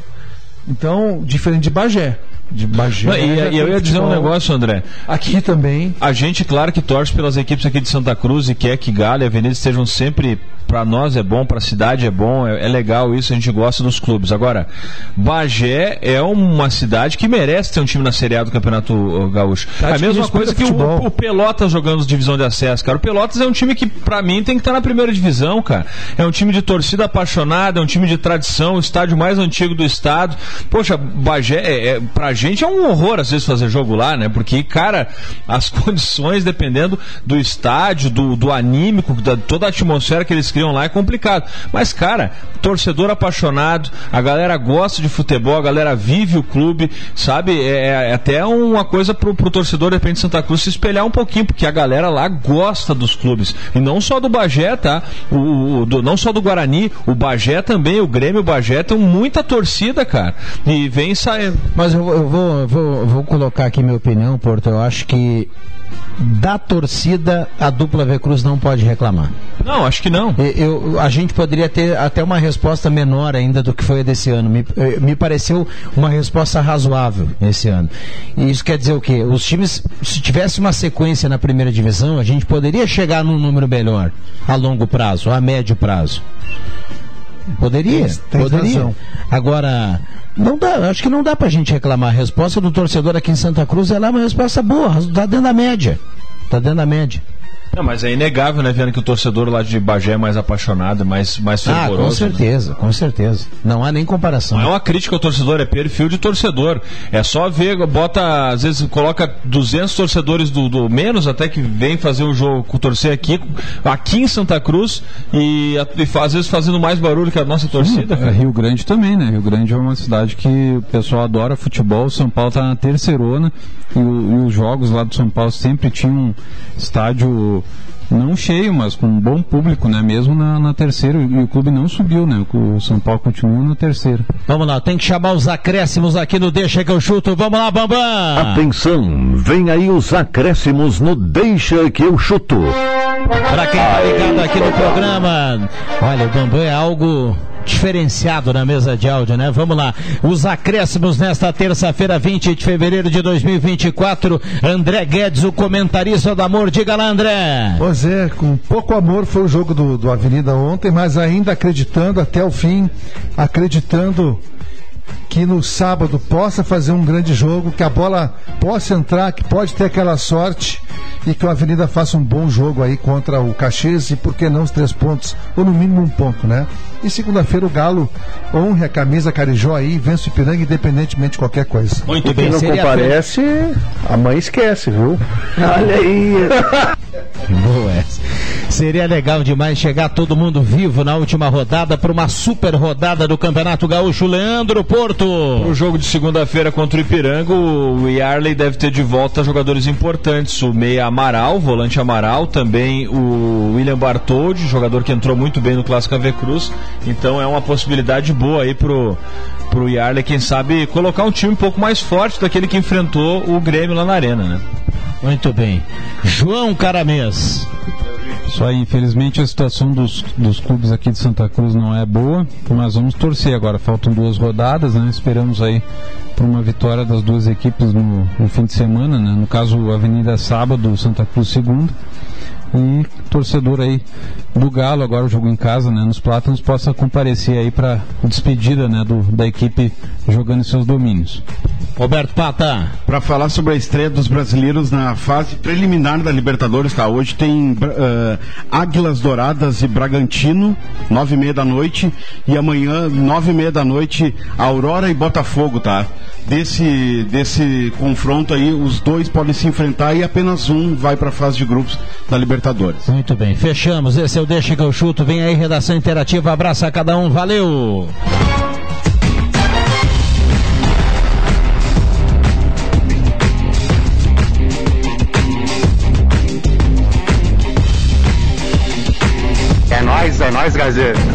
Então, diferente de Bagé. De Bagé. Não, e, já e eu ia dizer um negócio, André. Aqui também. A gente, claro, que torce pelas equipes aqui de Santa Cruz e quer que Galo e Avenida estejam sempre. Pra nós é bom, pra cidade é bom, é, é legal isso, a gente gosta dos clubes. Agora, Bagé é uma cidade que merece ter um time na Série A do Campeonato Gaúcho. Cidade a mesma coisa que o, o Pelotas jogando divisão de acesso, cara. O Pelotas é um time que, pra mim, tem que estar na primeira divisão, cara. É um time de torcida apaixonada, é um time de tradição, o estádio mais antigo do estado. Poxa, Bagé, é, é, pra gente é um horror às vezes fazer jogo lá, né? Porque, cara, as <laughs> condições, dependendo do estádio, do, do anímico, da toda a atmosfera que eles criam lá, é complicado. Mas, cara, torcedor apaixonado, a galera gosta de futebol, a galera vive o clube, sabe? É, é até uma coisa pro, pro torcedor, de repente, de Santa Cruz se espelhar um pouquinho, porque a galera lá gosta dos clubes. E não só do Bagé, tá? O, o- do- não só do Guarani, o Bagé também, o Grêmio o Bagé tem muita torcida, cara. E vem saindo. Mas eu, eu vou, eu vou, eu vou colocar aqui minha opinião, Porto. Eu acho que da torcida a dupla V Cruz não pode reclamar. Não, acho que não. Eu, a gente poderia ter até uma resposta menor ainda do que foi a desse ano. Me, eh, me pareceu uma resposta razoável esse ano. E isso quer dizer o quê? Os times, se tivesse uma sequência na primeira divisão, a gente poderia chegar num número melhor a longo prazo, a médio prazo. Poderia, tens poderia. razão. Agora, não dá, acho que não dá pra gente reclamar. A resposta do torcedor aqui em Santa Cruz ela é uma resposta boa, tá dentro da média. Tá dentro da média. Não, mas é inegável, né, vendo que o torcedor lá de Bagé é mais apaixonado, mais, mais Ah, fervoroso. com né? certeza, com certeza. Não há nem comparação. Não é uma crítica ao torcedor, é perfil de torcedor. É só ver, bota, às vezes coloca 200 torcedores do, do menos até que vem fazer um jogo, com torcer aqui, aqui em Santa Cruz e, e às vezes fazendo mais barulho que a nossa torcida. É, cara. Rio Grande também, né? Rio Grande é uma cidade que o pessoal adora futebol. São Paulo está na terceirona e, o- e os jogos lá do São Paulo sempre tinham um estádio não cheio, mas com um bom público, né? Mesmo na, na terceira e o clube não subiu, né? O São Paulo continua na terceira. Vamos lá, tem que chamar os acréscimos aqui no Deixa que eu chuto. Vamos lá, Bambam! Atenção, vem aí os acréscimos no Deixa que eu chuto. Pra quem tá ligado aqui no programa, olha, o Bambam é algo diferenciado na mesa de áudio, né? Vamos lá. Os acréscimos nesta terça-feira, 20 de fevereiro de 2024. André Guedes, o comentarista do amor. Diga lá, André. Pois é, com pouco amor foi o jogo do, do Avenida ontem, mas ainda acreditando até o fim, acreditando que no sábado possa fazer um grande jogo, que a bola possa entrar, que pode ter aquela sorte e que o Avenida faça um bom jogo aí contra o Caxias e por que não os três pontos, ou no mínimo um ponto, né? E segunda-feira o Galo honre a camisa Carijó aí e vence o Ipiranga independentemente de qualquer coisa. Muito E quem não comparece, a mãe esquece, viu? Olha aí. <laughs> Boa essa. Seria legal demais chegar todo mundo vivo na última rodada para uma super rodada do Campeonato Gaúcho. Leandro Porto. O jogo de segunda-feira contra o Ipiranga, o Yarley deve ter de volta jogadores importantes. O Meia Amaral, volante Amaral, também o William Bartoldi, jogador que entrou muito bem no Clássico AV Cruz. Então é uma possibilidade boa aí pro, pro Yarley, quem sabe, colocar um time um pouco mais forte daquele que enfrentou o Grêmio lá na Arena, né? Muito bem. João Caramês. Só infelizmente a situação dos, dos clubes aqui de Santa Cruz não é boa, mas vamos torcer agora. Faltam duas rodadas, né? Esperamos aí por uma vitória das duas equipes no, no fim de semana, né? No caso, Avenida sábado, Santa Cruz segunda. E torcedor aí do Galo, agora o jogo em casa, né, nos Plátanos, possa comparecer aí para despedida, né, do, da equipe jogando em seus domínios. Roberto Pata. Para falar sobre a estreia dos brasileiros na fase preliminar da Libertadores, tá? Hoje tem uh, Águilas Douradas e Bragantino, nove e meia da noite, e amanhã, nove e meia da noite, Aurora e Botafogo, tá? Desse, desse confronto aí, os dois podem se enfrentar e apenas um vai para a fase de grupos da Libertadores. Muito bem, fechamos. Esse é o Deixa que eu chuto. Vem aí, redação interativa. Abraça a cada um. Valeu! É nóis, é nóis, Gazeiro.